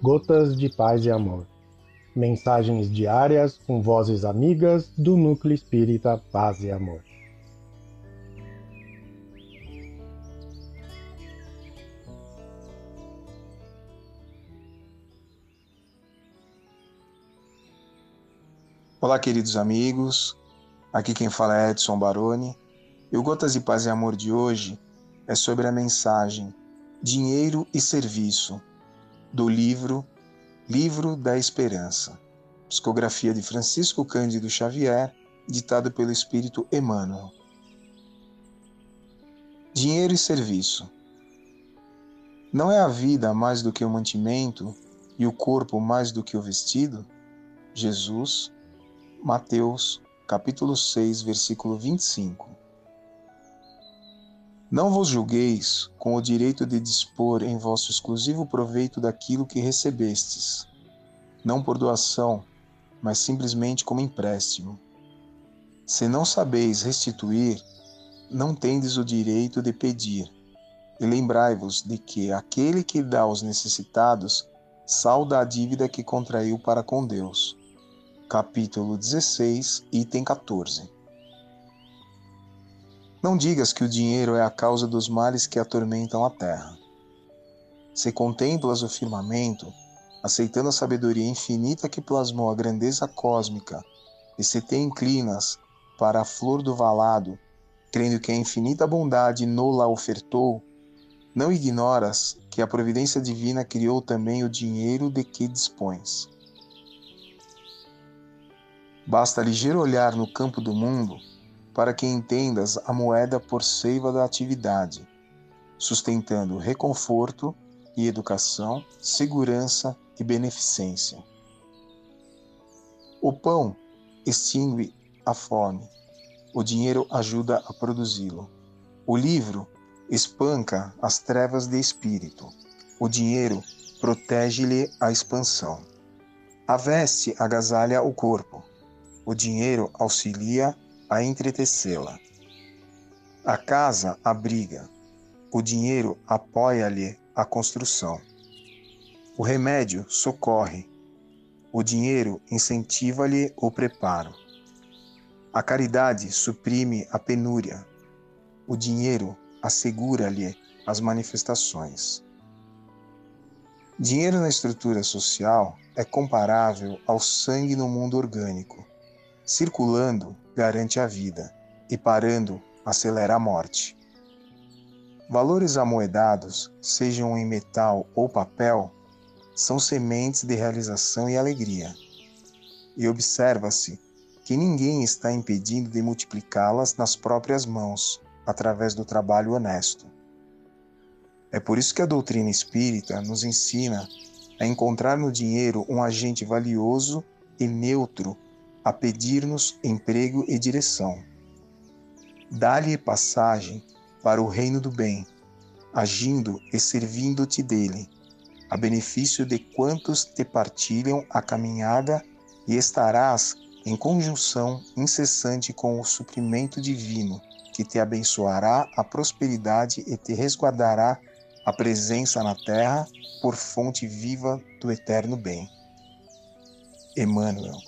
Gotas de Paz e Amor. Mensagens diárias com vozes amigas do Núcleo Espírita Paz e Amor. Olá, queridos amigos. Aqui quem fala é Edson Baroni. E o Gotas de Paz e Amor de hoje é sobre a mensagem Dinheiro e Serviço, do livro Livro da Esperança, psicografia de Francisco Cândido Xavier, ditado pelo Espírito Emmanuel. Dinheiro e serviço. Não é a vida mais do que o mantimento e o corpo mais do que o vestido? Jesus, Mateus, capítulo 6, versículo 25. Não vos julgueis com o direito de dispor em vosso exclusivo proveito daquilo que recebestes, não por doação, mas simplesmente como empréstimo. Se não sabeis restituir, não tendes o direito de pedir. E lembrai-vos de que aquele que dá aos necessitados salda a dívida que contraiu para com Deus. Capítulo 16, item 14. Não digas que o dinheiro é a causa dos males que atormentam a terra. Se contemplas o firmamento, aceitando a sabedoria infinita que plasmou a grandeza cósmica, e se te inclinas para a flor do valado, crendo que a infinita bondade nola ofertou, não ignoras que a providência divina criou também o dinheiro de que dispões. Basta ligeiro olhar no campo do mundo para que entendas a moeda por seiva da atividade, sustentando reconforto e educação, segurança e beneficência. O pão extingue a fome, o dinheiro ajuda a produzi-lo. O livro espanca as trevas de espírito, o dinheiro protege-lhe a expansão. A veste agasalha o corpo, o dinheiro auxilia a entretecê-la. A casa abriga, o dinheiro apoia-lhe a construção. O remédio socorre, o dinheiro incentiva-lhe o preparo. A caridade suprime a penúria, o dinheiro assegura-lhe as manifestações. Dinheiro na estrutura social é comparável ao sangue no mundo orgânico. Circulando, garante a vida e parando, acelera a morte. Valores amoedados, sejam em metal ou papel, são sementes de realização e alegria. E observa-se que ninguém está impedindo de multiplicá-las nas próprias mãos, através do trabalho honesto. É por isso que a doutrina espírita nos ensina a encontrar no dinheiro um agente valioso e neutro a pedir-nos emprego e direção. Dá-lhe passagem para o reino do bem, agindo e servindo-te dele, a benefício de quantos te partilham a caminhada, e estarás em conjunção incessante com o suprimento divino, que te abençoará a prosperidade e te resguardará a presença na terra por fonte viva do eterno bem. Emmanuel